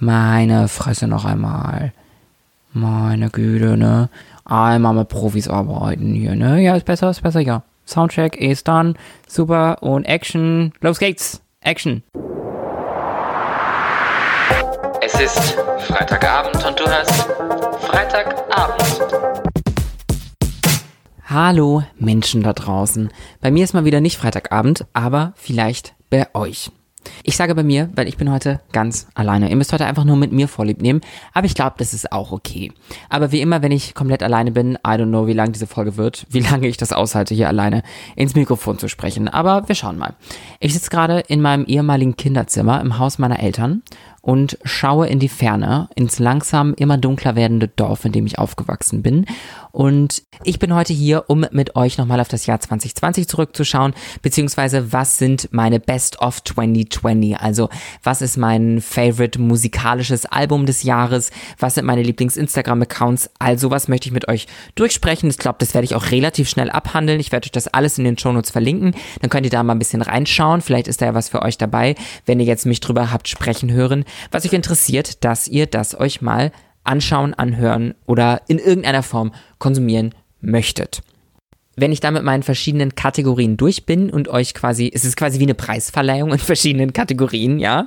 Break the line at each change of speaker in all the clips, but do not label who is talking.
Meine Fresse noch einmal. Meine Güte, ne? Einmal mit Profis arbeiten hier, ne? Ja, ist besser, ist besser, ja. Soundcheck ist dann super und Action. Los geht's. Action.
Es ist Freitagabend und du hörst Freitagabend.
Hallo Menschen da draußen. Bei mir ist mal wieder nicht Freitagabend, aber vielleicht bei euch. Ich sage bei mir, weil ich bin heute ganz alleine. Ihr müsst heute einfach nur mit mir vorlieb nehmen, aber ich glaube, das ist auch okay. Aber wie immer, wenn ich komplett alleine bin, I don't know, wie lang diese Folge wird, wie lange ich das aushalte, hier alleine ins Mikrofon zu sprechen. Aber wir schauen mal. Ich sitze gerade in meinem ehemaligen Kinderzimmer im Haus meiner Eltern und schaue in die Ferne, ins langsam immer dunkler werdende Dorf, in dem ich aufgewachsen bin. Und ich bin heute hier, um mit euch nochmal auf das Jahr 2020 zurückzuschauen, beziehungsweise was sind meine Best of 2020? Also was ist mein favorite musikalisches Album des Jahres? Was sind meine Lieblings-Instagram-Accounts? Also was möchte ich mit euch durchsprechen? Ich glaube, das werde ich auch relativ schnell abhandeln. Ich werde euch das alles in den Shownotes verlinken. Dann könnt ihr da mal ein bisschen reinschauen. Vielleicht ist da ja was für euch dabei, wenn ihr jetzt mich drüber habt sprechen hören. Was euch interessiert, dass ihr das euch mal anschauen, anhören oder in irgendeiner Form konsumieren möchtet wenn ich da mit meinen verschiedenen Kategorien durch bin und euch quasi, es ist quasi wie eine Preisverleihung in verschiedenen Kategorien, ja,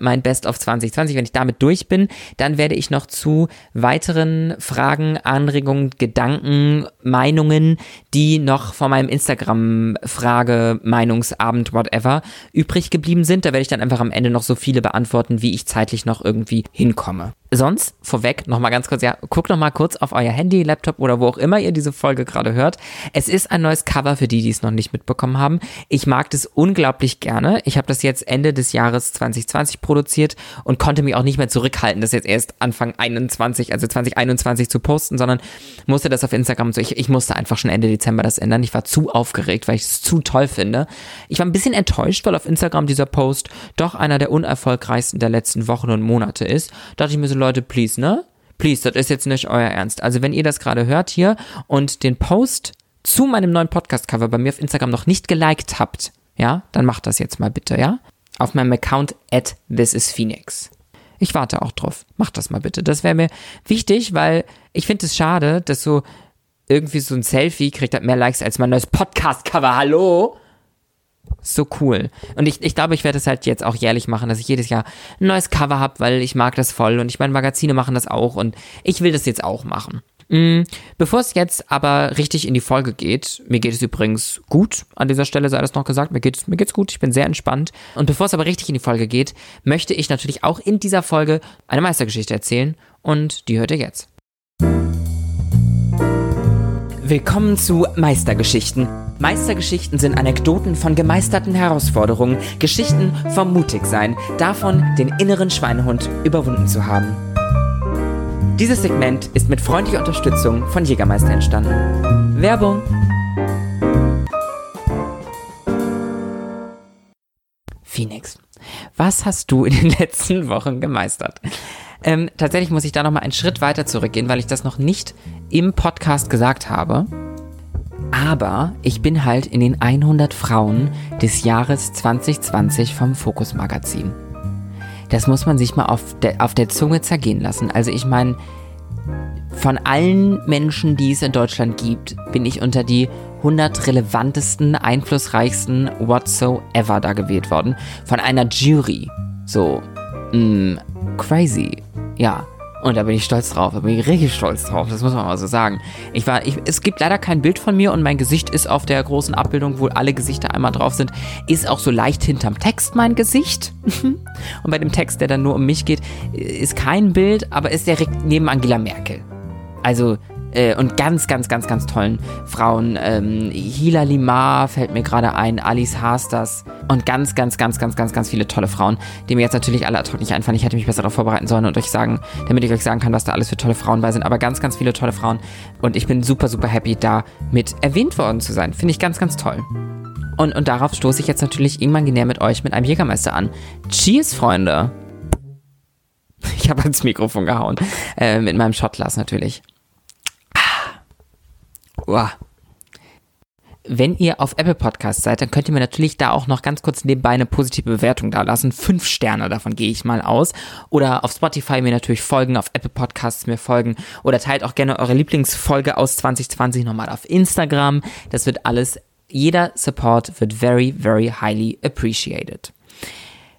mein Best of 2020, wenn ich damit durch bin, dann werde ich noch zu weiteren Fragen, Anregungen, Gedanken, Meinungen, die noch von meinem Instagram-Frage, Meinungsabend, whatever, übrig geblieben sind. Da werde ich dann einfach am Ende noch so viele beantworten, wie ich zeitlich noch irgendwie hinkomme. Sonst, vorweg, nochmal ganz kurz, ja, guckt nochmal kurz auf euer Handy, Laptop oder wo auch immer ihr diese Folge gerade hört. Es ist ein neues Cover für die, die es noch nicht mitbekommen haben. Ich mag das unglaublich gerne. Ich habe das jetzt Ende des Jahres 2020 produziert und konnte mich auch nicht mehr zurückhalten, das jetzt erst Anfang 21, also 2021 zu posten, sondern musste das auf Instagram so. Ich, ich musste einfach schon Ende Dezember das ändern. Ich war zu aufgeregt, weil ich es zu toll finde. Ich war ein bisschen enttäuscht, weil auf Instagram dieser Post doch einer der unerfolgreichsten der letzten Wochen und Monate ist. Da dachte ich mir so, Leute, please, ne? Please, das ist jetzt nicht euer Ernst. Also wenn ihr das gerade hört hier und den Post zu meinem neuen Podcast-Cover bei mir auf Instagram noch nicht geliked habt, ja, dann macht das jetzt mal bitte, ja? Auf meinem Account at thisisphoenix. Ich warte auch drauf. Macht das mal bitte. Das wäre mir wichtig, weil ich finde es schade, dass so irgendwie so ein Selfie kriegt halt mehr Likes als mein neues Podcast-Cover. Hallo? So cool. Und ich, ich glaube, ich werde es halt jetzt auch jährlich machen, dass ich jedes Jahr ein neues Cover habe, weil ich mag das voll und ich meine, Magazine machen das auch und ich will das jetzt auch machen. Mm, bevor es jetzt aber richtig in die Folge geht, mir geht es übrigens gut, an dieser Stelle sei das noch gesagt, mir geht's, mir geht's gut, ich bin sehr entspannt. Und bevor es aber richtig in die Folge geht, möchte ich natürlich auch in dieser Folge eine Meistergeschichte erzählen und die hört ihr jetzt. Willkommen zu Meistergeschichten. Meistergeschichten sind Anekdoten von gemeisterten Herausforderungen, Geschichten vom Mutigsein, davon, den inneren Schweinehund überwunden zu haben. Dieses Segment ist mit freundlicher Unterstützung von Jägermeister entstanden. Werbung! Phoenix, was hast du in den letzten Wochen gemeistert? Ähm, tatsächlich muss ich da nochmal einen Schritt weiter zurückgehen, weil ich das noch nicht im Podcast gesagt habe. Aber ich bin halt in den 100 Frauen des Jahres 2020 vom Fokus Magazin. Das muss man sich mal auf der, auf der Zunge zergehen lassen. Also ich meine, von allen Menschen, die es in Deutschland gibt, bin ich unter die 100 relevantesten, einflussreichsten whatsoever da gewählt worden. Von einer Jury. So, mh, mm, crazy. Ja, und da bin ich stolz drauf. Da bin ich richtig stolz drauf. Das muss man mal so sagen. Ich war, ich, es gibt leider kein Bild von mir und mein Gesicht ist auf der großen Abbildung, wo alle Gesichter einmal drauf sind, ist auch so leicht hinterm Text mein Gesicht. und bei dem Text, der dann nur um mich geht, ist kein Bild, aber ist direkt neben Angela Merkel. Also, äh, und ganz, ganz, ganz, ganz tollen Frauen. Ähm, Hila Limar fällt mir gerade ein, Alice Hasters und ganz, ganz, ganz, ganz, ganz, ganz viele tolle Frauen, die mir jetzt natürlich alle ad hoc nicht einfallen. Ich hätte mich besser darauf vorbereiten sollen und euch sagen, damit ich euch sagen kann, was da alles für tolle Frauen bei sind. Aber ganz, ganz viele tolle Frauen und ich bin super, super happy, da mit erwähnt worden zu sein. Finde ich ganz, ganz toll. Und, und darauf stoße ich jetzt natürlich imaginär mit euch mit einem Jägermeister an. Cheers, Freunde! Ich habe ans Mikrofon gehauen. Äh, mit meinem Shotglas natürlich. Uah. wenn ihr auf Apple Podcasts seid, dann könnt ihr mir natürlich da auch noch ganz kurz nebenbei eine positive Bewertung da lassen. Fünf Sterne, davon gehe ich mal aus. Oder auf Spotify mir natürlich folgen, auf Apple Podcasts mir folgen. Oder teilt auch gerne eure Lieblingsfolge aus 2020 nochmal auf Instagram. Das wird alles, jeder Support wird very, very highly appreciated.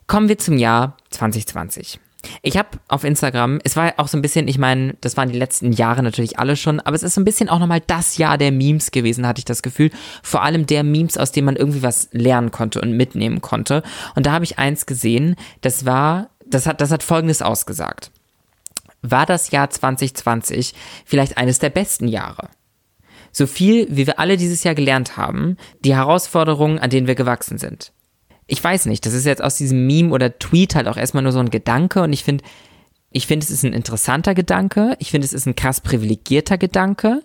Kommen wir zum Jahr 2020. Ich habe auf Instagram, es war auch so ein bisschen, ich meine, das waren die letzten Jahre natürlich alle schon, aber es ist so ein bisschen auch nochmal das Jahr der Memes gewesen, hatte ich das Gefühl. Vor allem der Memes, aus denen man irgendwie was lernen konnte und mitnehmen konnte. Und da habe ich eins gesehen, das war, das hat, das hat folgendes ausgesagt. War das Jahr 2020 vielleicht eines der besten Jahre? So viel, wie wir alle dieses Jahr gelernt haben, die Herausforderungen, an denen wir gewachsen sind ich weiß nicht, das ist jetzt aus diesem Meme oder Tweet halt auch erstmal nur so ein Gedanke und ich finde, ich finde, es ist ein interessanter Gedanke. Ich finde, es ist ein krass privilegierter Gedanke.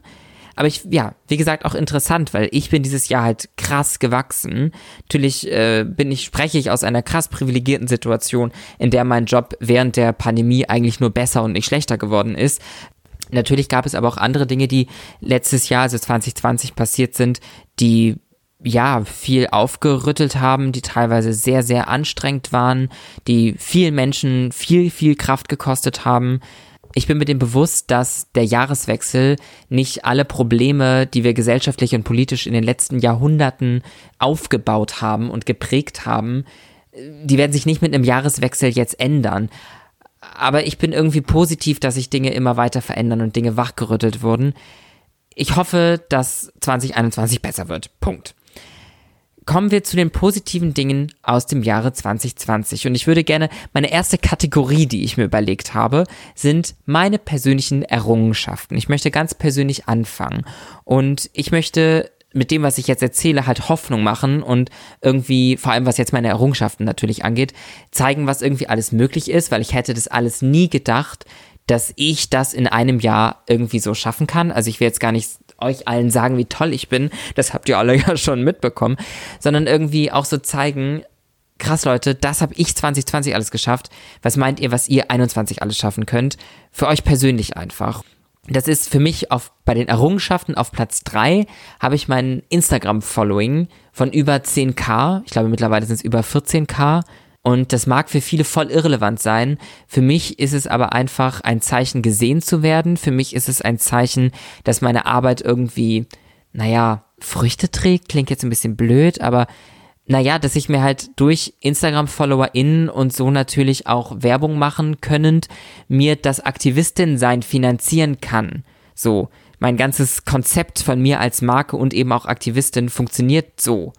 Aber ich, ja, wie gesagt, auch interessant, weil ich bin dieses Jahr halt krass gewachsen. Natürlich äh, bin ich, spreche ich aus einer krass privilegierten Situation, in der mein Job während der Pandemie eigentlich nur besser und nicht schlechter geworden ist. Natürlich gab es aber auch andere Dinge, die letztes Jahr, also 2020 passiert sind, die ja, viel aufgerüttelt haben, die teilweise sehr, sehr anstrengend waren, die vielen Menschen viel, viel Kraft gekostet haben. Ich bin mir dem bewusst, dass der Jahreswechsel nicht alle Probleme, die wir gesellschaftlich und politisch in den letzten Jahrhunderten aufgebaut haben und geprägt haben, die werden sich nicht mit einem Jahreswechsel jetzt ändern. Aber ich bin irgendwie positiv, dass sich Dinge immer weiter verändern und Dinge wachgerüttelt wurden. Ich hoffe, dass 2021 besser wird. Punkt kommen wir zu den positiven Dingen aus dem Jahre 2020. Und ich würde gerne, meine erste Kategorie, die ich mir überlegt habe, sind meine persönlichen Errungenschaften. Ich möchte ganz persönlich anfangen. Und ich möchte mit dem, was ich jetzt erzähle, halt Hoffnung machen und irgendwie, vor allem was jetzt meine Errungenschaften natürlich angeht, zeigen, was irgendwie alles möglich ist, weil ich hätte das alles nie gedacht, dass ich das in einem Jahr irgendwie so schaffen kann. Also ich will jetzt gar nicht euch allen sagen, wie toll ich bin, das habt ihr alle ja schon mitbekommen, sondern irgendwie auch so zeigen, krass Leute, das habe ich 2020 alles geschafft. Was meint ihr, was ihr 21 alles schaffen könnt? Für euch persönlich einfach. Das ist für mich auf, bei den Errungenschaften auf Platz 3 habe ich mein Instagram-Following von über 10k. Ich glaube mittlerweile sind es über 14k und das mag für viele voll irrelevant sein. Für mich ist es aber einfach ein Zeichen, gesehen zu werden. Für mich ist es ein Zeichen, dass meine Arbeit irgendwie, naja, Früchte trägt. Klingt jetzt ein bisschen blöd, aber naja, dass ich mir halt durch Instagram-FollowerInnen und so natürlich auch Werbung machen können, mir das Aktivistin-Sein finanzieren kann. So, mein ganzes Konzept von mir als Marke und eben auch Aktivistin funktioniert so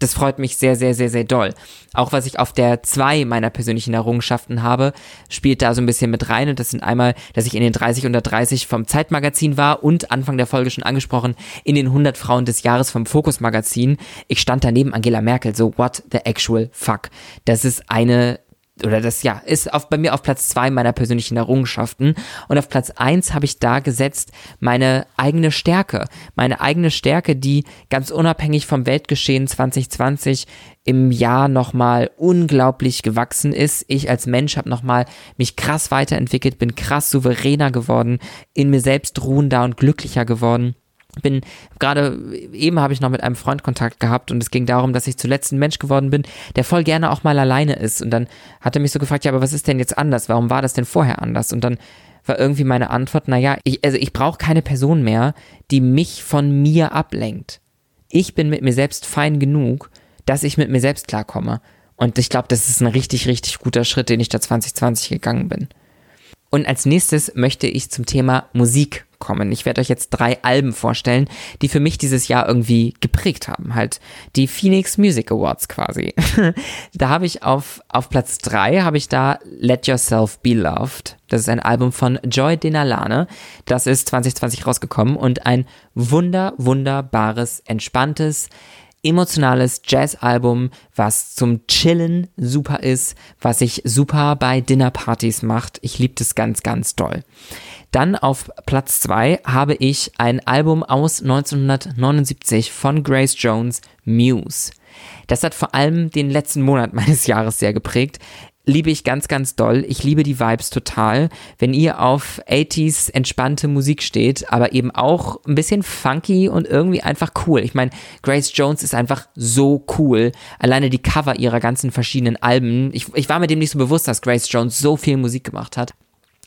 das freut mich sehr, sehr, sehr, sehr doll. Auch was ich auf der zwei meiner persönlichen Errungenschaften habe, spielt da so ein bisschen mit rein. Und das sind einmal, dass ich in den 30 unter 30 vom Zeitmagazin war und Anfang der Folge schon angesprochen, in den 100 Frauen des Jahres vom Fokus Magazin. Ich stand daneben Angela Merkel, so what the actual fuck. Das ist eine oder das ja, ist auf, bei mir auf Platz zwei meiner persönlichen Errungenschaften. Und auf Platz eins habe ich da gesetzt meine eigene Stärke. Meine eigene Stärke, die ganz unabhängig vom Weltgeschehen 2020 im Jahr nochmal unglaublich gewachsen ist. Ich als Mensch habe nochmal mich krass weiterentwickelt, bin krass souveräner geworden, in mir selbst ruhender und glücklicher geworden bin gerade eben habe ich noch mit einem Freund Kontakt gehabt und es ging darum, dass ich zuletzt ein Mensch geworden bin, der voll gerne auch mal alleine ist und dann hat er mich so gefragt, ja, aber was ist denn jetzt anders? Warum war das denn vorher anders? Und dann war irgendwie meine Antwort, naja, ich, also ich brauche keine Person mehr, die mich von mir ablenkt. Ich bin mit mir selbst fein genug, dass ich mit mir selbst klarkomme. Und ich glaube, das ist ein richtig, richtig guter Schritt, den ich da 2020 gegangen bin. Und als nächstes möchte ich zum Thema Musik kommen. Ich werde euch jetzt drei Alben vorstellen, die für mich dieses Jahr irgendwie geprägt haben. Halt die Phoenix Music Awards quasi. da habe ich auf, auf Platz drei habe ich da Let Yourself Be Loved. Das ist ein Album von Joy Denalane. Das ist 2020 rausgekommen und ein wunder, wunderbares, entspanntes, emotionales Jazzalbum, was zum Chillen super ist, was sich super bei Dinnerpartys macht. Ich liebe das ganz, ganz doll. Dann auf Platz 2 habe ich ein Album aus 1979 von Grace Jones, Muse. Das hat vor allem den letzten Monat meines Jahres sehr geprägt. liebe ich ganz, ganz doll. Ich liebe die Vibes total. Wenn ihr auf 80s entspannte Musik steht, aber eben auch ein bisschen funky und irgendwie einfach cool. Ich meine, Grace Jones ist einfach so cool. Alleine die Cover ihrer ganzen verschiedenen Alben. Ich, ich war mir dem nicht so bewusst, dass Grace Jones so viel Musik gemacht hat.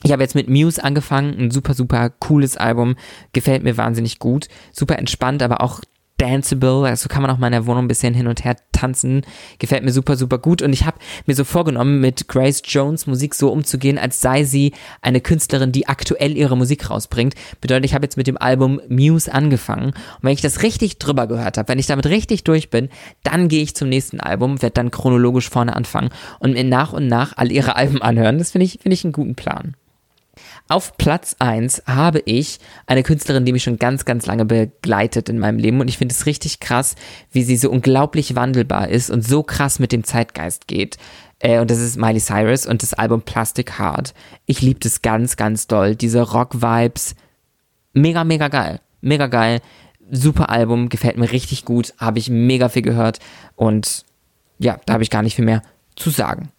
Ich habe jetzt mit Muse angefangen, ein super, super cooles Album, gefällt mir wahnsinnig gut, super entspannt, aber auch danceable, also kann man auch mal in der Wohnung ein bisschen hin und her tanzen, gefällt mir super, super gut und ich habe mir so vorgenommen, mit Grace Jones Musik so umzugehen, als sei sie eine Künstlerin, die aktuell ihre Musik rausbringt. Bedeutet, ich habe jetzt mit dem Album Muse angefangen und wenn ich das richtig drüber gehört habe, wenn ich damit richtig durch bin, dann gehe ich zum nächsten Album, werde dann chronologisch vorne anfangen und mir nach und nach all ihre Alben anhören. Das finde ich, finde ich einen guten Plan. Auf Platz 1 habe ich eine Künstlerin, die mich schon ganz, ganz lange begleitet in meinem Leben und ich finde es richtig krass, wie sie so unglaublich wandelbar ist und so krass mit dem Zeitgeist geht. Äh, und das ist Miley Cyrus und das Album Plastic Heart. Ich liebe das ganz, ganz doll. Diese Rock-Vibes. Mega, mega geil. Mega geil. Super Album, gefällt mir richtig gut, habe ich mega viel gehört und ja, da habe ich gar nicht viel mehr zu sagen.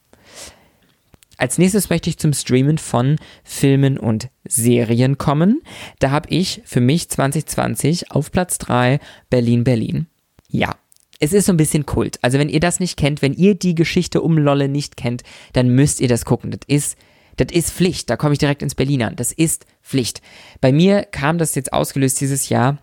Als nächstes möchte ich zum Streamen von Filmen und Serien kommen. Da habe ich für mich 2020 auf Platz 3 Berlin Berlin. Ja, es ist so ein bisschen Kult. Also wenn ihr das nicht kennt, wenn ihr die Geschichte um Lolle nicht kennt, dann müsst ihr das gucken. Das ist das ist Pflicht. Da komme ich direkt ins Berlin an. Das ist Pflicht. Bei mir kam das jetzt ausgelöst dieses Jahr,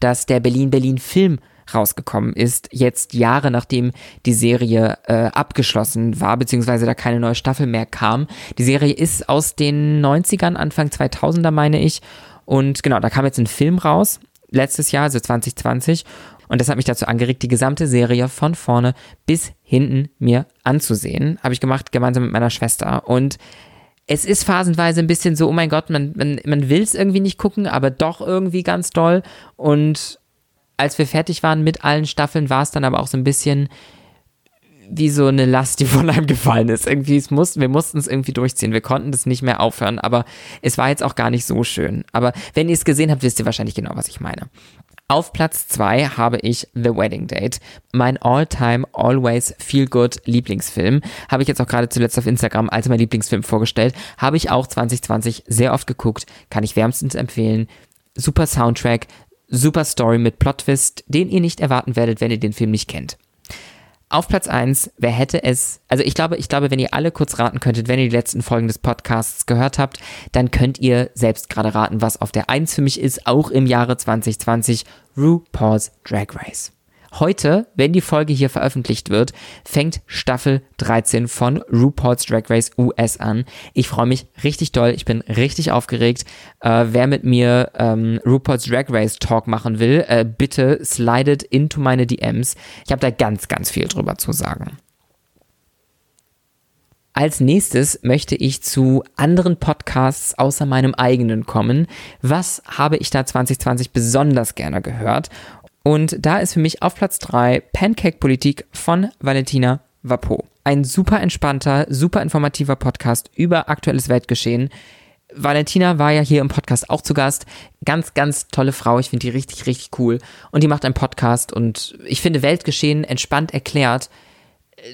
dass der Berlin Berlin Film rausgekommen ist, jetzt Jahre nachdem die Serie äh, abgeschlossen war, beziehungsweise da keine neue Staffel mehr kam. Die Serie ist aus den 90ern, Anfang 2000er meine ich. Und genau, da kam jetzt ein Film raus, letztes Jahr, also 2020. Und das hat mich dazu angeregt, die gesamte Serie von vorne bis hinten mir anzusehen. Habe ich gemacht, gemeinsam mit meiner Schwester. Und es ist phasenweise ein bisschen so, oh mein Gott, man, man, man will es irgendwie nicht gucken, aber doch irgendwie ganz doll. Und als wir fertig waren mit allen Staffeln, war es dann aber auch so ein bisschen wie so eine Last, die von einem gefallen ist. Irgendwie, es muss, wir mussten es irgendwie durchziehen. Wir konnten das nicht mehr aufhören, aber es war jetzt auch gar nicht so schön. Aber wenn ihr es gesehen habt, wisst ihr wahrscheinlich genau, was ich meine. Auf Platz 2 habe ich The Wedding Date, mein all-time, always feel good Lieblingsfilm. Habe ich jetzt auch gerade zuletzt auf Instagram als mein Lieblingsfilm vorgestellt. Habe ich auch 2020 sehr oft geguckt, kann ich wärmstens empfehlen. Super Soundtrack, Super Story mit Plot-Twist, den ihr nicht erwarten werdet, wenn ihr den Film nicht kennt. Auf Platz 1, wer hätte es, also ich glaube, ich glaube, wenn ihr alle kurz raten könntet, wenn ihr die letzten Folgen des Podcasts gehört habt, dann könnt ihr selbst gerade raten, was auf der 1 für mich ist, auch im Jahre 2020, RuPaul's Drag Race. Heute, wenn die Folge hier veröffentlicht wird, fängt Staffel 13 von RuPaul's Drag Race US an. Ich freue mich richtig doll, ich bin richtig aufgeregt. Äh, wer mit mir ähm, RuPaul's Drag Race Talk machen will, äh, bitte slidet into meine DMs. Ich habe da ganz, ganz viel drüber zu sagen. Als nächstes möchte ich zu anderen Podcasts außer meinem eigenen kommen. Was habe ich da 2020 besonders gerne gehört? Und da ist für mich auf Platz 3 Pancake Politik von Valentina Vapo. Ein super entspannter, super informativer Podcast über aktuelles Weltgeschehen. Valentina war ja hier im Podcast auch zu Gast. Ganz, ganz tolle Frau. Ich finde die richtig, richtig cool. Und die macht einen Podcast und ich finde Weltgeschehen entspannt erklärt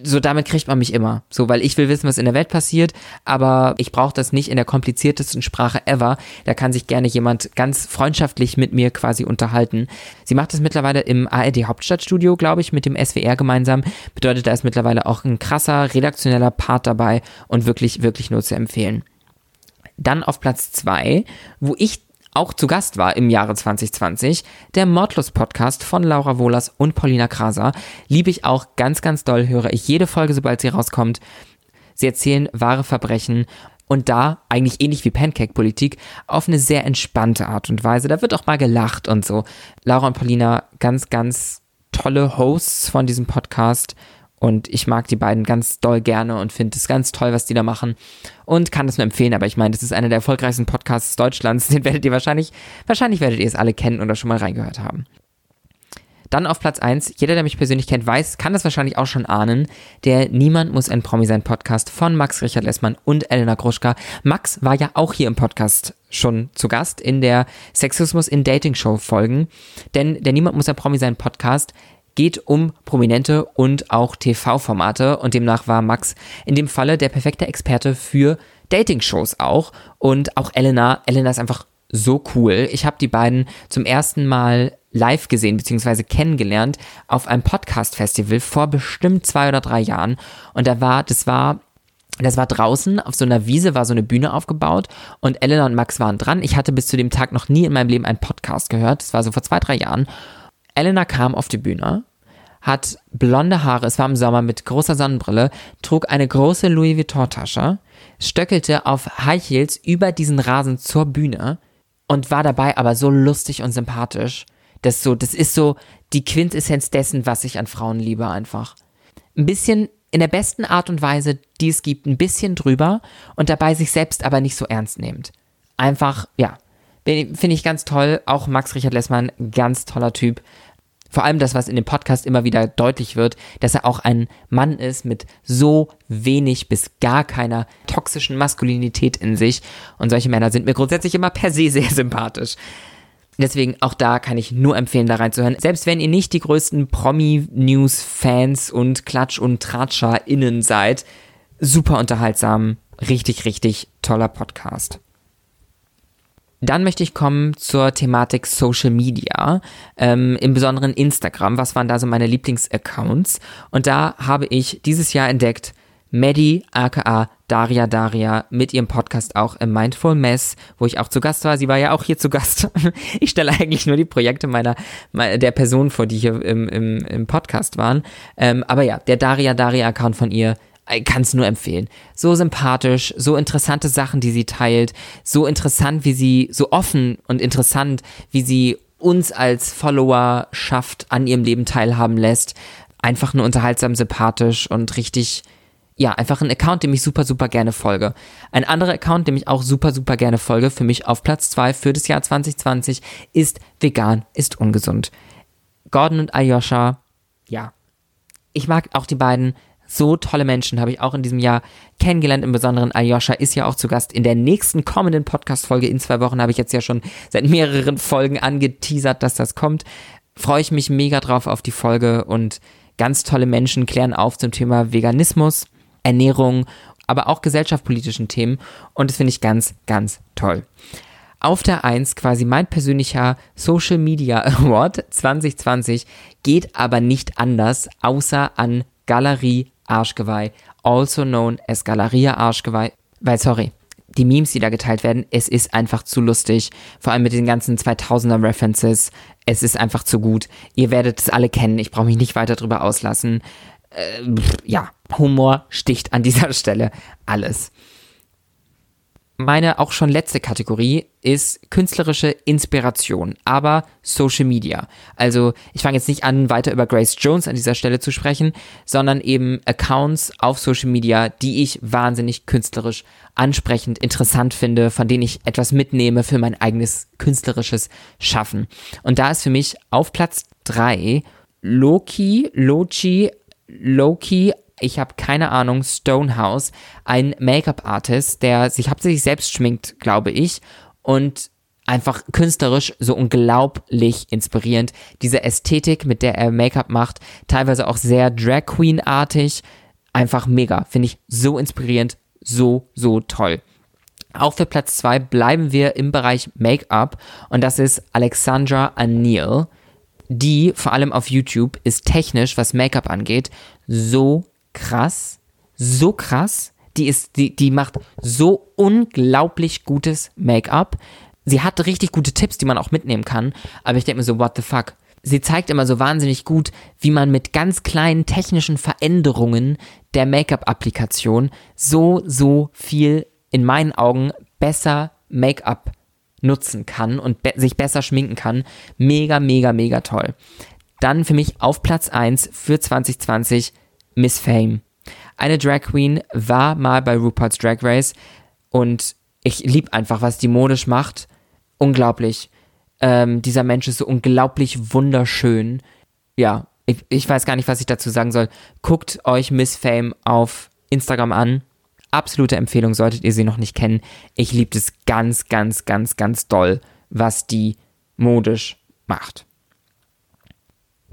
so damit kriegt man mich immer. So, weil ich will wissen, was in der Welt passiert, aber ich brauche das nicht in der kompliziertesten Sprache ever. Da kann sich gerne jemand ganz freundschaftlich mit mir quasi unterhalten. Sie macht das mittlerweile im ARD Hauptstadtstudio, glaube ich, mit dem SWR gemeinsam. Bedeutet, da ist mittlerweile auch ein krasser redaktioneller Part dabei und wirklich, wirklich nur zu empfehlen. Dann auf Platz zwei, wo ich auch zu Gast war im Jahre 2020, der Mordlos Podcast von Laura Wohlers und Paulina Kraser. Liebe ich auch ganz, ganz doll, höre ich jede Folge, sobald sie rauskommt. Sie erzählen wahre Verbrechen und da, eigentlich ähnlich wie Pancake-Politik, auf eine sehr entspannte Art und Weise. Da wird auch mal gelacht und so. Laura und Paulina, ganz, ganz tolle Hosts von diesem Podcast und ich mag die beiden ganz doll gerne und finde es ganz toll, was die da machen. Und kann das nur empfehlen. Aber ich meine, das ist einer der erfolgreichsten Podcasts Deutschlands. Den werdet ihr wahrscheinlich, wahrscheinlich werdet ihr es alle kennen oder schon mal reingehört haben. Dann auf Platz 1, jeder, der mich persönlich kennt, weiß, kann das wahrscheinlich auch schon ahnen, der Niemand muss ein Promi sein Podcast von Max Richard Lessmann und Elena Gruschka. Max war ja auch hier im Podcast schon zu Gast in der Sexismus in Dating Show Folgen, denn der Niemand muss ein Promi sein Podcast geht um Prominente und auch TV-Formate und demnach war Max in dem Falle der perfekte Experte für Dating-Shows auch und auch Elena. Elena ist einfach so cool. Ich habe die beiden zum ersten Mal live gesehen bzw. kennengelernt auf einem Podcast-Festival vor bestimmt zwei oder drei Jahren und da war, das war das war draußen auf so einer Wiese, war so eine Bühne aufgebaut und Elena und Max waren dran. Ich hatte bis zu dem Tag noch nie in meinem Leben einen Podcast gehört. Das war so vor zwei, drei Jahren. Elena kam auf die Bühne, hat blonde Haare, es war im Sommer mit großer Sonnenbrille, trug eine große Louis Vuitton-Tasche, stöckelte auf High Heels über diesen Rasen zur Bühne und war dabei aber so lustig und sympathisch. Das so, das ist so die Quintessenz dessen, was ich an Frauen liebe einfach. Ein bisschen in der besten Art und Weise, die es gibt, ein bisschen drüber und dabei sich selbst aber nicht so ernst nehmend. Einfach, ja, finde ich ganz toll. Auch Max Richard Lessmann, ganz toller Typ. Vor allem das, was in dem Podcast immer wieder deutlich wird, dass er auch ein Mann ist mit so wenig bis gar keiner toxischen Maskulinität in sich. Und solche Männer sind mir grundsätzlich immer per se sehr sympathisch. Deswegen auch da kann ich nur empfehlen, da reinzuhören. Selbst wenn ihr nicht die größten Promi-News-Fans und Klatsch- und Tratscher-Innen seid, super unterhaltsam, richtig, richtig toller Podcast. Dann möchte ich kommen zur Thematik Social Media, ähm, im Besonderen Instagram. Was waren da so meine Lieblingsaccounts? Und da habe ich dieses Jahr entdeckt, Maddie, aka Daria Daria, mit ihrem Podcast auch im Mindful Mess, wo ich auch zu Gast war. Sie war ja auch hier zu Gast. Ich stelle eigentlich nur die Projekte meiner, der Person vor, die hier im, im, im Podcast waren. Ähm, aber ja, der Daria Daria Account von ihr, kann es nur empfehlen. So sympathisch, so interessante Sachen, die sie teilt, so interessant, wie sie, so offen und interessant, wie sie uns als Follower schafft, an ihrem Leben teilhaben lässt. Einfach nur unterhaltsam, sympathisch und richtig, ja, einfach ein Account, dem ich super, super gerne folge. Ein anderer Account, dem ich auch super, super gerne folge, für mich auf Platz 2 für das Jahr 2020, ist vegan, ist ungesund. Gordon und Ayosha, ja. Ich mag auch die beiden. So tolle Menschen habe ich auch in diesem Jahr kennengelernt. Im Besonderen Ayosha ist ja auch zu Gast. In der nächsten kommenden Podcast-Folge in zwei Wochen habe ich jetzt ja schon seit mehreren Folgen angeteasert, dass das kommt. Freue ich mich mega drauf auf die Folge und ganz tolle Menschen klären auf zum Thema Veganismus Ernährung, aber auch gesellschaftspolitischen Themen. Und das finde ich ganz, ganz toll. Auf der 1 quasi mein persönlicher Social Media Award 2020 geht aber nicht anders, außer an Galerie Arschgeweih, also known as Galeria Arschgeweih, weil sorry, die Memes, die da geteilt werden, es ist einfach zu lustig. Vor allem mit den ganzen 2000er References. Es ist einfach zu gut. Ihr werdet es alle kennen. Ich brauche mich nicht weiter drüber auslassen äh, ja, Humor sticht an dieser Stelle alles. Meine auch schon letzte Kategorie ist künstlerische Inspiration, aber Social Media. Also ich fange jetzt nicht an, weiter über Grace Jones an dieser Stelle zu sprechen, sondern eben Accounts auf Social Media, die ich wahnsinnig künstlerisch ansprechend, interessant finde, von denen ich etwas mitnehme für mein eigenes künstlerisches Schaffen. Und da ist für mich auf Platz 3 Loki, Lochi Loki, ich habe keine Ahnung, Stonehouse, ein Make-up-Artist, der sich hauptsächlich selbst schminkt, glaube ich, und einfach künstlerisch so unglaublich inspirierend. Diese Ästhetik, mit der er Make-up macht, teilweise auch sehr Drag Queen-artig, einfach mega. Finde ich so inspirierend, so, so toll. Auch für Platz 2 bleiben wir im Bereich Make-up und das ist Alexandra Anil die, vor allem auf YouTube, ist technisch, was Make-up angeht, so krass, so krass. Die ist, die, die macht so unglaublich gutes Make-up. Sie hat richtig gute Tipps, die man auch mitnehmen kann. Aber ich denke mir so, what the fuck? Sie zeigt immer so wahnsinnig gut, wie man mit ganz kleinen technischen Veränderungen der Make-up-Applikation so, so viel in meinen Augen besser Make-up nutzen kann und be sich besser schminken kann. Mega, mega, mega toll. Dann für mich auf Platz 1 für 2020 Miss Fame. Eine Drag Queen war mal bei RuPaul's Drag Race und ich liebe einfach, was die modisch macht. Unglaublich. Ähm, dieser Mensch ist so unglaublich wunderschön. Ja, ich, ich weiß gar nicht, was ich dazu sagen soll. Guckt euch Miss Fame auf Instagram an absolute Empfehlung, solltet ihr sie noch nicht kennen. Ich liebe es ganz, ganz, ganz, ganz doll, was die modisch macht.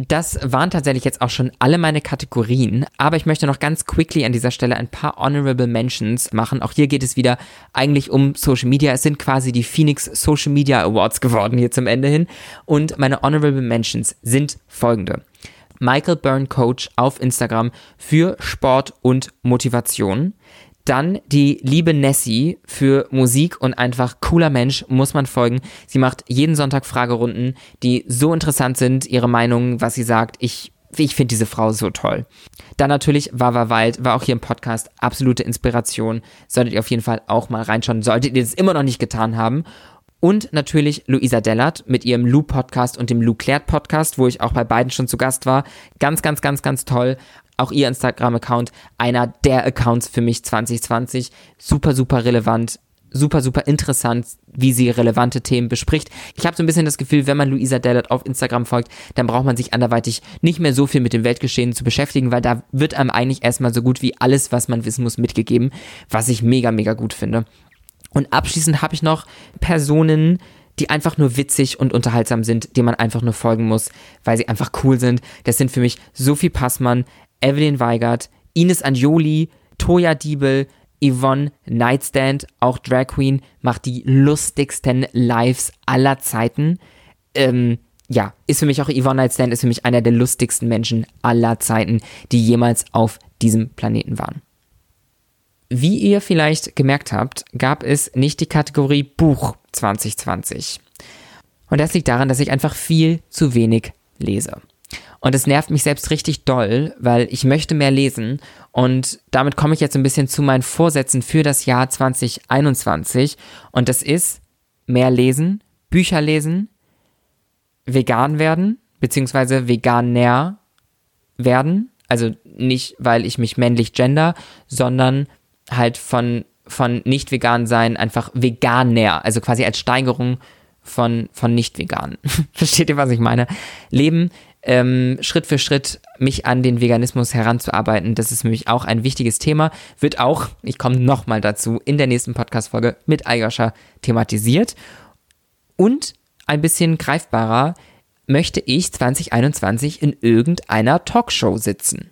Das waren tatsächlich jetzt auch schon alle meine Kategorien, aber ich möchte noch ganz quickly an dieser Stelle ein paar Honorable Mentions machen. Auch hier geht es wieder eigentlich um Social Media. Es sind quasi die Phoenix Social Media Awards geworden hier zum Ende hin. Und meine Honorable Mentions sind folgende. Michael Byrne Coach auf Instagram für Sport und Motivation. Dann die liebe Nessie für Musik und einfach cooler Mensch, muss man folgen. Sie macht jeden Sonntag Fragerunden, die so interessant sind, ihre Meinung, was sie sagt. Ich, ich finde diese Frau so toll. Dann natürlich Wawa Wald, war auch hier im Podcast absolute Inspiration. Solltet ihr auf jeden Fall auch mal reinschauen, solltet ihr das immer noch nicht getan haben. Und natürlich Luisa Dellert mit ihrem Lou Podcast und dem Lou Klärt Podcast, wo ich auch bei beiden schon zu Gast war. Ganz, ganz, ganz, ganz toll. Auch ihr Instagram-Account, einer der Accounts für mich 2020. Super, super relevant. Super, super interessant, wie sie relevante Themen bespricht. Ich habe so ein bisschen das Gefühl, wenn man Luisa Dellert auf Instagram folgt, dann braucht man sich anderweitig nicht mehr so viel mit dem Weltgeschehen zu beschäftigen, weil da wird einem eigentlich erstmal so gut wie alles, was man wissen muss, mitgegeben, was ich mega, mega gut finde. Und abschließend habe ich noch Personen, die einfach nur witzig und unterhaltsam sind, denen man einfach nur folgen muss, weil sie einfach cool sind. Das sind für mich Sophie Passmann, Evelyn Weigert, Ines Anjoli, Toya Diebel, Yvonne Nightstand, auch Drag Queen, macht die lustigsten Lives aller Zeiten. Ähm, ja, ist für mich auch Yvonne Nightstand, ist für mich einer der lustigsten Menschen aller Zeiten, die jemals auf diesem Planeten waren. Wie ihr vielleicht gemerkt habt, gab es nicht die Kategorie Buch 2020. Und das liegt daran, dass ich einfach viel zu wenig lese. Und es nervt mich selbst richtig doll, weil ich möchte mehr lesen. Und damit komme ich jetzt ein bisschen zu meinen Vorsätzen für das Jahr 2021. Und das ist mehr lesen, Bücher lesen, vegan werden, beziehungsweise veganer werden. Also nicht, weil ich mich männlich gender, sondern halt von, von nicht vegan sein einfach veganer, also quasi als Steigerung von, von nicht vegan. Versteht ihr, was ich meine? Leben, ähm, Schritt für Schritt mich an den Veganismus heranzuarbeiten, das ist für mich auch ein wichtiges Thema, wird auch, ich komme nochmal dazu, in der nächsten Podcast-Folge mit Ayosha thematisiert. Und ein bisschen greifbarer möchte ich 2021 in irgendeiner Talkshow sitzen.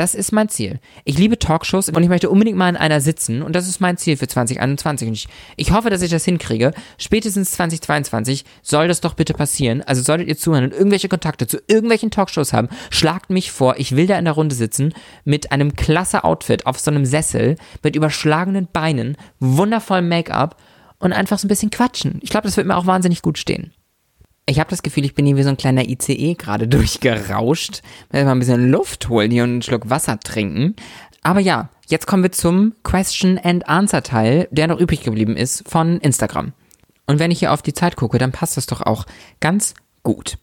Das ist mein Ziel. Ich liebe Talkshows und ich möchte unbedingt mal in einer sitzen und das ist mein Ziel für 2021. Und ich, ich hoffe, dass ich das hinkriege. Spätestens 2022 soll das doch bitte passieren. Also solltet ihr zuhören und irgendwelche Kontakte zu irgendwelchen Talkshows haben, schlagt mich vor. Ich will da in der Runde sitzen mit einem klasse Outfit auf so einem Sessel mit überschlagenen Beinen, wundervollem Make-up und einfach so ein bisschen quatschen. Ich glaube, das wird mir auch wahnsinnig gut stehen. Ich habe das Gefühl, ich bin hier wie so ein kleiner ICE gerade durchgerauscht. Mal ein bisschen Luft holen hier und einen Schluck Wasser trinken. Aber ja, jetzt kommen wir zum Question and Answer Teil, der noch übrig geblieben ist von Instagram. Und wenn ich hier auf die Zeit gucke, dann passt das doch auch ganz gut.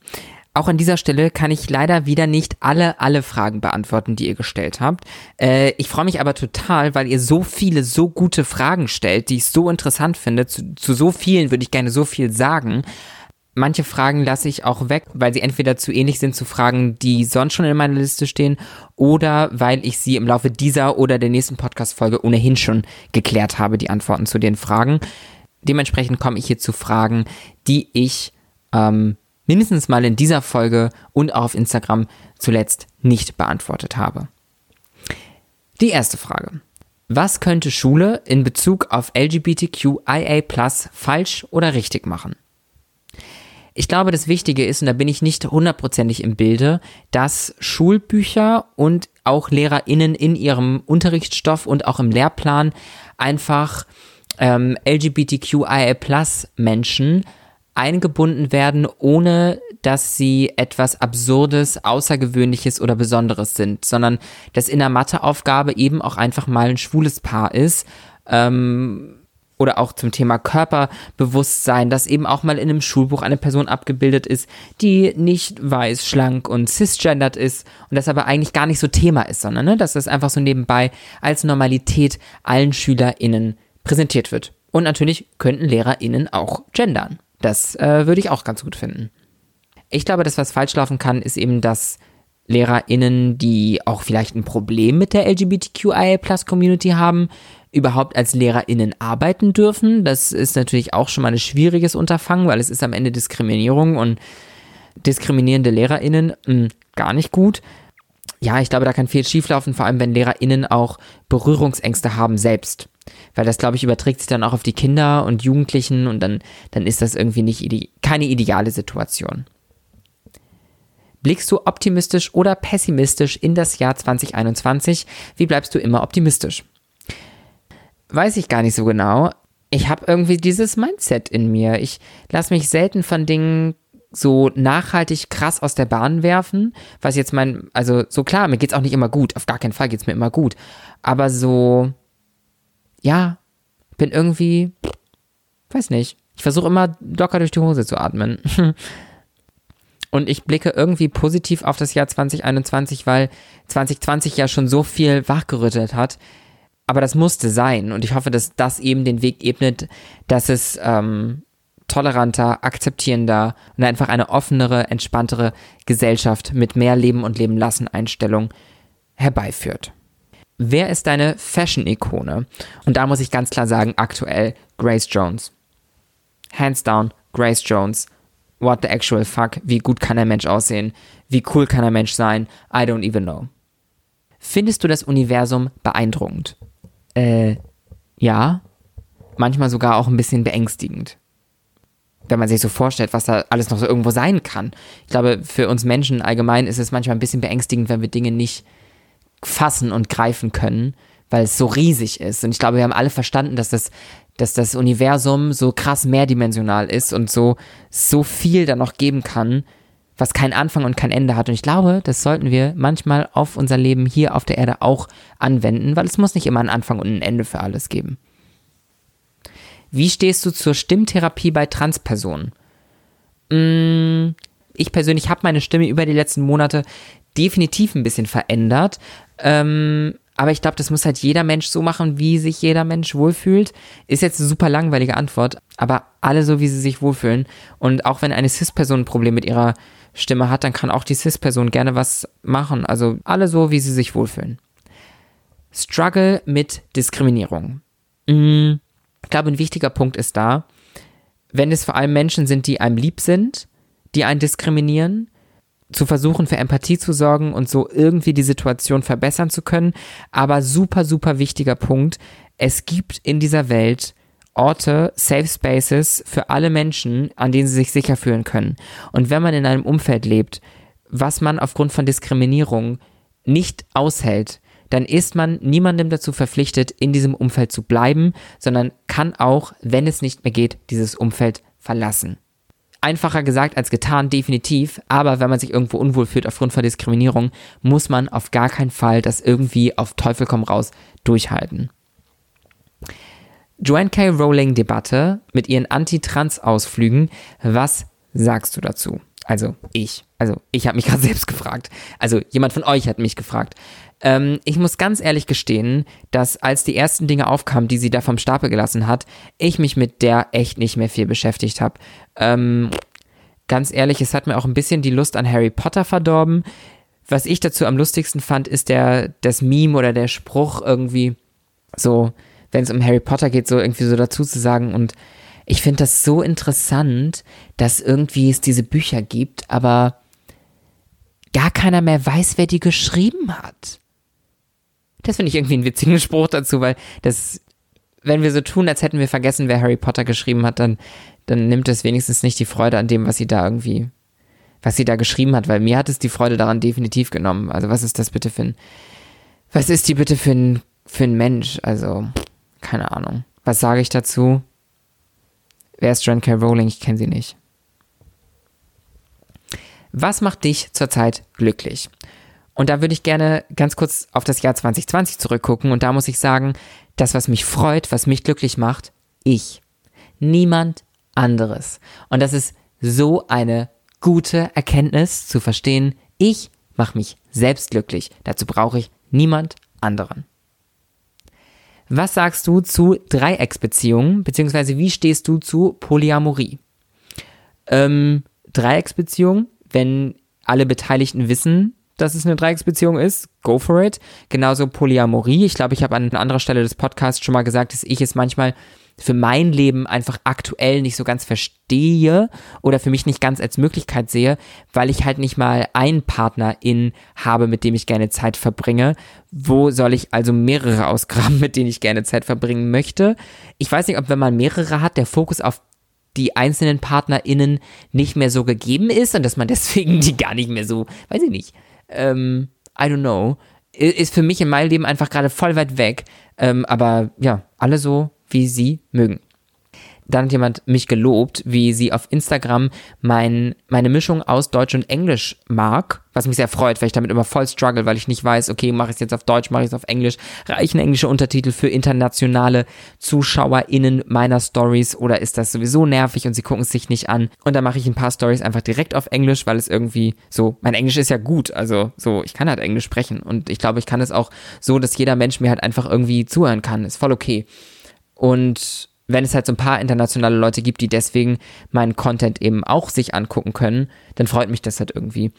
Auch an dieser Stelle kann ich leider wieder nicht alle, alle Fragen beantworten, die ihr gestellt habt. Äh, ich freue mich aber total, weil ihr so viele, so gute Fragen stellt, die ich so interessant finde. Zu, zu so vielen würde ich gerne so viel sagen manche Fragen lasse ich auch weg, weil sie entweder zu ähnlich sind zu Fragen, die sonst schon in meiner Liste stehen, oder weil ich sie im Laufe dieser oder der nächsten Podcast-Folge ohnehin schon geklärt habe, die Antworten zu den Fragen. Dementsprechend komme ich hier zu Fragen, die ich ähm, mindestens mal in dieser Folge und auch auf Instagram zuletzt nicht beantwortet habe. Die erste Frage. Was könnte Schule in Bezug auf LGBTQIA falsch oder richtig machen? Ich glaube, das Wichtige ist, und da bin ich nicht hundertprozentig im Bilde, dass Schulbücher und auch LehrerInnen in ihrem Unterrichtsstoff und auch im Lehrplan einfach ähm, LGBTQIA-Plus-Menschen eingebunden werden, ohne dass sie etwas Absurdes, Außergewöhnliches oder Besonderes sind, sondern dass in der Matheaufgabe eben auch einfach mal ein schwules Paar ist. Ähm, oder auch zum Thema Körperbewusstsein, dass eben auch mal in einem Schulbuch eine Person abgebildet ist, die nicht weiß, schlank und cisgendered ist und das aber eigentlich gar nicht so Thema ist, sondern ne, dass das einfach so nebenbei als Normalität allen SchülerInnen präsentiert wird. Und natürlich könnten LehrerInnen auch gendern. Das äh, würde ich auch ganz gut finden. Ich glaube, dass was falsch laufen kann, ist eben, dass LehrerInnen, die auch vielleicht ein Problem mit der LGBTQIA-Plus-Community haben, überhaupt als LehrerInnen arbeiten dürfen. Das ist natürlich auch schon mal ein schwieriges Unterfangen, weil es ist am Ende Diskriminierung und Diskriminierende LehrerInnen, mh, hm, gar nicht gut. Ja, ich glaube, da kann viel schieflaufen, vor allem wenn LehrerInnen auch Berührungsängste haben selbst. Weil das, glaube ich, überträgt sich dann auch auf die Kinder und Jugendlichen und dann, dann ist das irgendwie nicht ide keine ideale Situation. Blickst du optimistisch oder pessimistisch in das Jahr 2021? Wie bleibst du immer optimistisch? Weiß ich gar nicht so genau. Ich habe irgendwie dieses Mindset in mir. Ich lasse mich selten von Dingen so nachhaltig krass aus der Bahn werfen, was jetzt mein, also so klar, mir geht's auch nicht immer gut, auf gar keinen Fall geht's mir immer gut, aber so, ja, bin irgendwie, weiß nicht, ich versuche immer locker durch die Hose zu atmen. Und ich blicke irgendwie positiv auf das Jahr 2021, weil 2020 ja schon so viel wachgerüttelt hat. Aber das musste sein. Und ich hoffe, dass das eben den Weg ebnet, dass es ähm, toleranter, akzeptierender und einfach eine offenere, entspanntere Gesellschaft mit mehr Leben und Leben lassen Einstellung herbeiführt. Wer ist deine Fashion-Ikone? Und da muss ich ganz klar sagen, aktuell Grace Jones. Hands down, Grace Jones. What the actual fuck? Wie gut kann ein Mensch aussehen? Wie cool kann ein Mensch sein? I don't even know. Findest du das Universum beeindruckend? Äh, ja. Manchmal sogar auch ein bisschen beängstigend wenn man sich so vorstellt, was da alles noch so irgendwo sein kann. Ich glaube, für uns Menschen allgemein ist es manchmal ein bisschen beängstigend, wenn wir Dinge nicht fassen und greifen können, weil es so riesig ist. Und ich glaube, wir haben alle verstanden, dass das, dass das Universum so krass mehrdimensional ist und so, so viel da noch geben kann, was keinen Anfang und kein Ende hat. Und ich glaube, das sollten wir manchmal auf unser Leben hier auf der Erde auch anwenden, weil es muss nicht immer einen Anfang und ein Ende für alles geben. Wie stehst du zur Stimmtherapie bei Transpersonen? Mm, ich persönlich habe meine Stimme über die letzten Monate definitiv ein bisschen verändert. Ähm, aber ich glaube, das muss halt jeder Mensch so machen, wie sich jeder Mensch wohlfühlt. Ist jetzt eine super langweilige Antwort, aber alle so, wie sie sich wohlfühlen. Und auch wenn eine Cis-Person ein Problem mit ihrer Stimme hat, dann kann auch die Cis-Person gerne was machen. Also alle so, wie sie sich wohlfühlen. Struggle mit Diskriminierung. Mmh ich glaube, ein wichtiger Punkt ist da, wenn es vor allem Menschen sind, die einem lieb sind, die einen diskriminieren, zu versuchen, für Empathie zu sorgen und so irgendwie die Situation verbessern zu können. Aber super, super wichtiger Punkt, es gibt in dieser Welt Orte, Safe Spaces für alle Menschen, an denen sie sich sicher fühlen können. Und wenn man in einem Umfeld lebt, was man aufgrund von Diskriminierung nicht aushält, dann ist man niemandem dazu verpflichtet, in diesem Umfeld zu bleiben, sondern kann auch, wenn es nicht mehr geht, dieses Umfeld verlassen. Einfacher gesagt als getan, definitiv, aber wenn man sich irgendwo unwohl fühlt aufgrund von Diskriminierung, muss man auf gar keinen Fall das irgendwie auf Teufel komm raus durchhalten. Joanne K. Rowling Debatte mit ihren Anti-Trans-Ausflügen, was sagst du dazu? Also ich. Also ich habe mich gerade selbst gefragt. Also jemand von euch hat mich gefragt. Ähm, ich muss ganz ehrlich gestehen, dass als die ersten Dinge aufkamen, die sie da vom Stapel gelassen hat, ich mich mit der echt nicht mehr viel beschäftigt habe. Ähm, ganz ehrlich, es hat mir auch ein bisschen die Lust an Harry Potter verdorben. Was ich dazu am lustigsten fand, ist der, das Meme oder der Spruch irgendwie so, wenn es um Harry Potter geht, so irgendwie so dazu zu sagen und ich finde das so interessant, dass irgendwie es diese Bücher gibt, aber gar keiner mehr weiß, wer die geschrieben hat. Das finde ich irgendwie einen witzigen Spruch dazu, weil das, wenn wir so tun, als hätten wir vergessen, wer Harry Potter geschrieben hat, dann, dann nimmt es wenigstens nicht die Freude an dem, was sie da irgendwie, was sie da geschrieben hat, weil mir hat es die Freude daran definitiv genommen. Also was ist das bitte für ein, was ist die bitte für ein, für ein Mensch? Also, keine Ahnung. Was sage ich dazu? Wer ist John K. Rowling? Ich kenne sie nicht. Was macht dich zurzeit glücklich? Und da würde ich gerne ganz kurz auf das Jahr 2020 zurückgucken. Und da muss ich sagen, das, was mich freut, was mich glücklich macht, ich. Niemand anderes. Und das ist so eine gute Erkenntnis zu verstehen, ich mache mich selbst glücklich. Dazu brauche ich niemand anderen. Was sagst du zu Dreiecksbeziehungen, beziehungsweise wie stehst du zu Polyamorie? Ähm, Dreiecksbeziehung, wenn alle Beteiligten wissen, dass es eine Dreiecksbeziehung ist, go for it. Genauso Polyamorie. Ich glaube, ich habe an anderer Stelle des Podcasts schon mal gesagt, dass ich es manchmal für mein Leben einfach aktuell nicht so ganz verstehe oder für mich nicht ganz als Möglichkeit sehe, weil ich halt nicht mal einen Partner in habe, mit dem ich gerne Zeit verbringe. Wo soll ich also mehrere ausgraben, mit denen ich gerne Zeit verbringen möchte? Ich weiß nicht, ob wenn man mehrere hat, der Fokus auf die einzelnen PartnerInnen nicht mehr so gegeben ist und dass man deswegen die gar nicht mehr so, weiß ich nicht, ähm, I don't know, ist für mich in meinem Leben einfach gerade voll weit weg. Ähm, aber ja, alle so, wie sie mögen. Dann hat jemand mich gelobt, wie sie auf Instagram mein, meine Mischung aus Deutsch und Englisch mag, was mich sehr freut, weil ich damit immer voll struggle, weil ich nicht weiß, okay, mache ich es jetzt auf Deutsch, mache ich es auf Englisch, reichen englische Untertitel für internationale ZuschauerInnen meiner Stories oder ist das sowieso nervig und sie gucken es sich nicht an? Und dann mache ich ein paar Stories einfach direkt auf Englisch, weil es irgendwie so, mein Englisch ist ja gut, also so, ich kann halt Englisch sprechen. Und ich glaube, ich kann es auch so, dass jeder Mensch mir halt einfach irgendwie zuhören kann, ist voll okay. Und wenn es halt so ein paar internationale Leute gibt, die deswegen meinen Content eben auch sich angucken können, dann freut mich das halt irgendwie.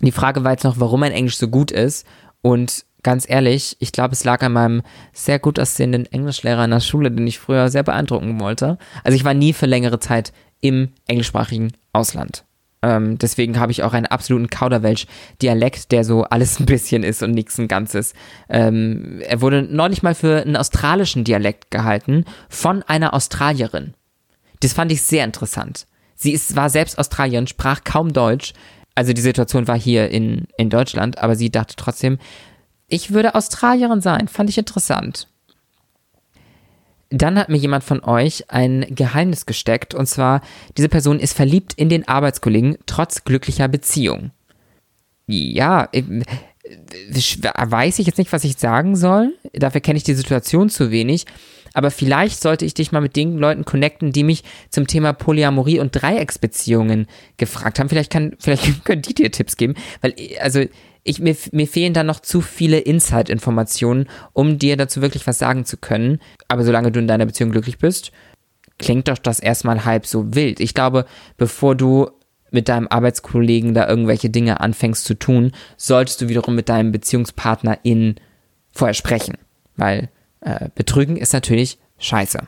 Die Frage war jetzt noch, warum mein Englisch so gut ist. Und ganz ehrlich, ich glaube, es lag an meinem sehr gut aussehenden Englischlehrer in der Schule, den ich früher sehr beeindrucken wollte. Also ich war nie für längere Zeit im englischsprachigen Ausland. Ähm, deswegen habe ich auch einen absoluten Kauderwelsch-Dialekt, der so alles ein bisschen ist und nichts ein Ganzes. Ähm, er wurde neulich mal für einen australischen Dialekt gehalten von einer Australierin. Das fand ich sehr interessant. Sie ist, war selbst Australierin, sprach kaum Deutsch. Also die Situation war hier in, in Deutschland, aber sie dachte trotzdem, ich würde Australierin sein. Fand ich interessant. Dann hat mir jemand von euch ein Geheimnis gesteckt und zwar, diese Person ist verliebt in den Arbeitskollegen trotz glücklicher Beziehung. Ja, äh, weiß ich jetzt nicht, was ich sagen soll. Dafür kenne ich die Situation zu wenig. Aber vielleicht sollte ich dich mal mit den Leuten connecten, die mich zum Thema Polyamorie und Dreiecksbeziehungen gefragt haben. Vielleicht, kann, vielleicht können die dir Tipps geben. Weil, also, ich, mir, mir fehlen da noch zu viele Insight-Informationen, um dir dazu wirklich was sagen zu können. Aber solange du in deiner Beziehung glücklich bist, klingt doch das erstmal halb so wild. Ich glaube, bevor du mit deinem Arbeitskollegen da irgendwelche Dinge anfängst zu tun, solltest du wiederum mit deinem Beziehungspartner in vorher sprechen. Weil äh, Betrügen ist natürlich scheiße.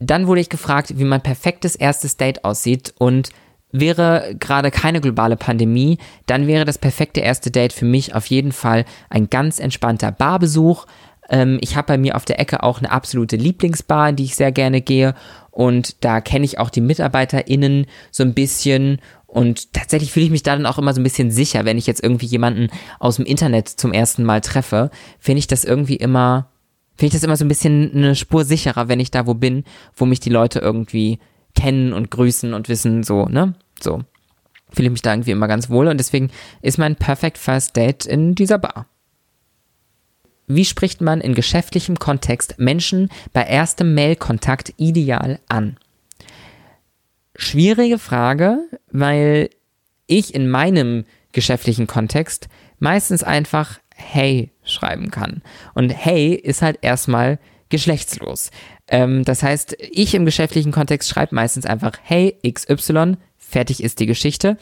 Dann wurde ich gefragt, wie mein perfektes erstes Date aussieht und Wäre gerade keine globale Pandemie, dann wäre das perfekte erste Date für mich auf jeden Fall ein ganz entspannter Barbesuch. Ähm, ich habe bei mir auf der Ecke auch eine absolute Lieblingsbar, in die ich sehr gerne gehe. Und da kenne ich auch die MitarbeiterInnen so ein bisschen. Und tatsächlich fühle ich mich da dann auch immer so ein bisschen sicher, wenn ich jetzt irgendwie jemanden aus dem Internet zum ersten Mal treffe, finde ich das irgendwie immer, finde ich das immer so ein bisschen eine Spur sicherer, wenn ich da wo bin, wo mich die Leute irgendwie kennen und grüßen und wissen, so, ne? So. Fühle ich mich da irgendwie immer ganz wohl und deswegen ist mein Perfect First Date in dieser Bar. Wie spricht man in geschäftlichem Kontext Menschen bei erstem Mailkontakt ideal an? Schwierige Frage, weil ich in meinem geschäftlichen Kontext meistens einfach Hey schreiben kann. Und Hey ist halt erstmal geschlechtslos. Ähm, das heißt, ich im geschäftlichen Kontext schreibe meistens einfach Hey XY, fertig ist die Geschichte.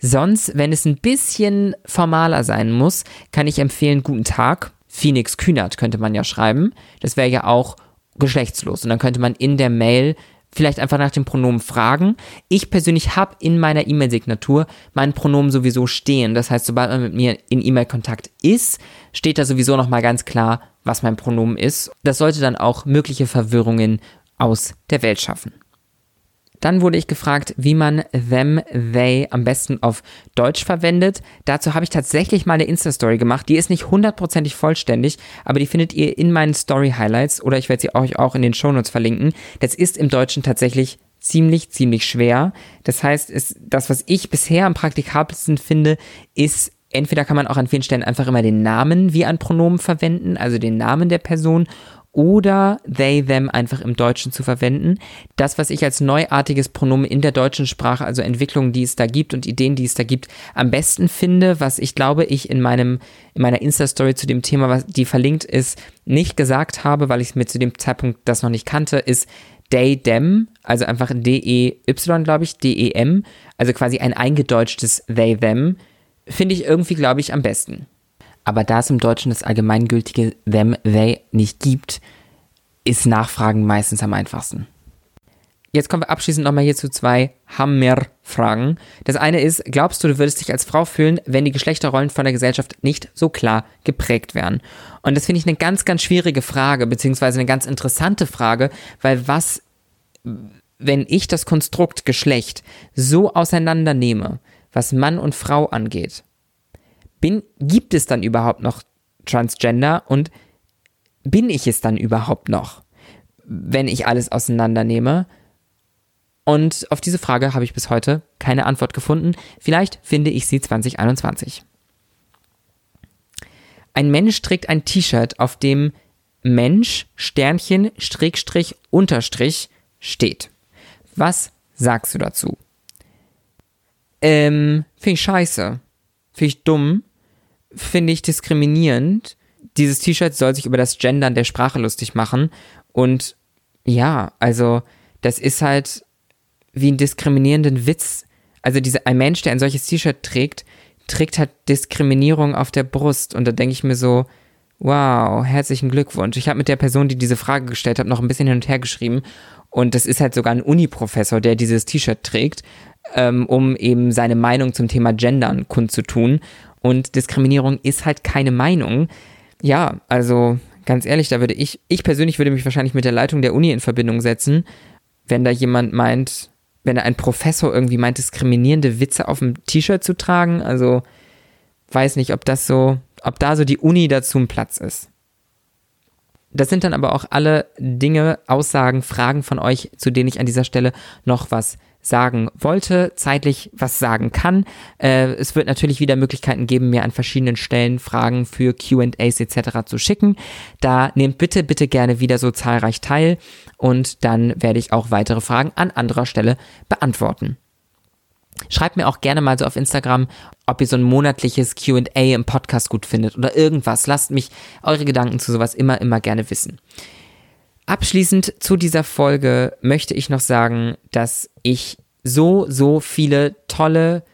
Sonst, wenn es ein bisschen formaler sein muss, kann ich empfehlen Guten Tag. Phoenix Kühnert könnte man ja schreiben. Das wäre ja auch geschlechtslos. Und dann könnte man in der Mail vielleicht einfach nach dem Pronomen fragen. Ich persönlich habe in meiner E-Mail-Signatur mein Pronomen sowieso stehen. Das heißt, sobald man mit mir in E-Mail-Kontakt ist, steht da sowieso nochmal ganz klar, was mein Pronomen ist. Das sollte dann auch mögliche Verwirrungen aus der Welt schaffen. Dann wurde ich gefragt, wie man them, they am besten auf Deutsch verwendet. Dazu habe ich tatsächlich mal eine Insta-Story gemacht. Die ist nicht hundertprozentig vollständig, aber die findet ihr in meinen Story-Highlights oder ich werde sie euch auch in den Shownotes verlinken. Das ist im Deutschen tatsächlich ziemlich, ziemlich schwer. Das heißt, ist, das, was ich bisher am praktikabelsten finde, ist entweder kann man auch an vielen Stellen einfach immer den Namen wie ein Pronomen verwenden, also den Namen der Person, oder they, them einfach im Deutschen zu verwenden. Das, was ich als neuartiges Pronomen in der deutschen Sprache, also Entwicklungen, die es da gibt und Ideen, die es da gibt, am besten finde, was ich glaube, ich in meinem, in meiner Insta-Story zu dem Thema, was die verlinkt ist, nicht gesagt habe, weil ich mir zu dem Zeitpunkt das noch nicht kannte, ist they, them, also einfach D-E-Y, glaube ich, D-E-M, also quasi ein eingedeutschtes they, them, finde ich irgendwie, glaube ich, am besten. Aber da es im Deutschen das allgemeingültige them, they nicht gibt, ist Nachfragen meistens am einfachsten. Jetzt kommen wir abschließend nochmal hier zu zwei Hammer-Fragen. Das eine ist, glaubst du, du würdest dich als Frau fühlen, wenn die Geschlechterrollen von der Gesellschaft nicht so klar geprägt wären? Und das finde ich eine ganz, ganz schwierige Frage, beziehungsweise eine ganz interessante Frage, weil was, wenn ich das Konstrukt Geschlecht so auseinandernehme, was Mann und Frau angeht, bin, gibt es dann überhaupt noch Transgender und bin ich es dann überhaupt noch, wenn ich alles auseinandernehme? Und auf diese Frage habe ich bis heute keine Antwort gefunden. Vielleicht finde ich sie 2021. Ein Mensch trägt ein T-Shirt, auf dem Mensch, Sternchen, Strickstrich, Unterstrich steht. Was sagst du dazu? Ähm, finde ich scheiße. Finde ich dumm. Finde ich diskriminierend. Dieses T-Shirt soll sich über das Gendern der Sprache lustig machen. Und ja, also, das ist halt wie einen diskriminierenden Witz. Also diese, ein Mensch, der ein solches T-Shirt trägt, trägt halt Diskriminierung auf der Brust. Und da denke ich mir so, wow, herzlichen Glückwunsch. Ich habe mit der Person, die diese Frage gestellt hat, noch ein bisschen hin und her geschrieben. Und das ist halt sogar ein Uni-Professor, der dieses T-Shirt trägt, ähm, um eben seine Meinung zum Thema Gendern kundzutun. Und Diskriminierung ist halt keine Meinung. Ja, also ganz ehrlich, da würde ich, ich persönlich würde mich wahrscheinlich mit der Leitung der Uni in Verbindung setzen, wenn da jemand meint, wenn ein Professor irgendwie meint, diskriminierende Witze auf dem T-Shirt zu tragen. Also weiß nicht, ob das so, ob da so die Uni dazu ein Platz ist. Das sind dann aber auch alle Dinge, Aussagen, Fragen von euch, zu denen ich an dieser Stelle noch was sagen wollte, zeitlich was sagen kann. Äh, es wird natürlich wieder Möglichkeiten geben, mir an verschiedenen Stellen Fragen für QAs etc. zu schicken. Da nehmt bitte, bitte gerne wieder so zahlreich teil und dann werde ich auch weitere Fragen an anderer Stelle beantworten. Schreibt mir auch gerne mal so auf Instagram, ob ihr so ein monatliches QA im Podcast gut findet oder irgendwas. Lasst mich eure Gedanken zu sowas immer, immer gerne wissen. Abschließend zu dieser Folge möchte ich noch sagen, dass ich so, so viele tolle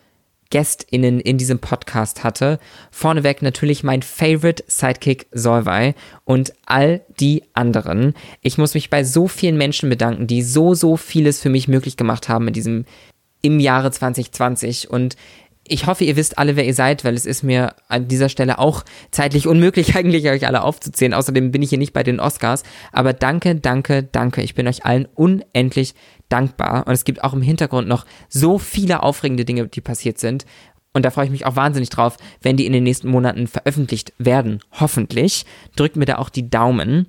GästInnen in diesem Podcast hatte. Vorneweg natürlich mein Favorite Sidekick Solvay und all die anderen. Ich muss mich bei so vielen Menschen bedanken, die so, so vieles für mich möglich gemacht haben in diesem im Jahre 2020 und ich hoffe, ihr wisst alle, wer ihr seid, weil es ist mir an dieser Stelle auch zeitlich unmöglich, eigentlich euch alle aufzuzählen. Außerdem bin ich hier nicht bei den Oscars. Aber danke, danke, danke. Ich bin euch allen unendlich dankbar. Und es gibt auch im Hintergrund noch so viele aufregende Dinge, die passiert sind. Und da freue ich mich auch wahnsinnig drauf, wenn die in den nächsten Monaten veröffentlicht werden. Hoffentlich. Drückt mir da auch die Daumen.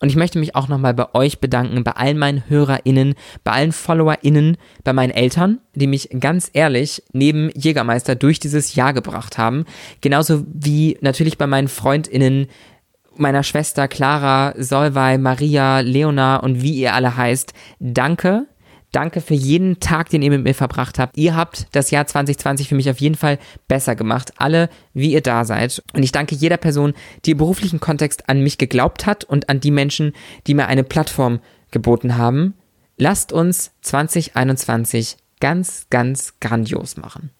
Und ich möchte mich auch nochmal bei euch bedanken, bei allen meinen HörerInnen, bei allen FollowerInnen, bei meinen Eltern, die mich ganz ehrlich neben Jägermeister durch dieses Jahr gebracht haben. Genauso wie natürlich bei meinen FreundInnen, meiner Schwester Clara, Solvay, Maria, Leona und wie ihr alle heißt. Danke Danke für jeden Tag, den ihr mit mir verbracht habt. Ihr habt das Jahr 2020 für mich auf jeden Fall besser gemacht. Alle, wie ihr da seid. Und ich danke jeder Person, die im beruflichen Kontext an mich geglaubt hat und an die Menschen, die mir eine Plattform geboten haben. Lasst uns 2021 ganz, ganz grandios machen.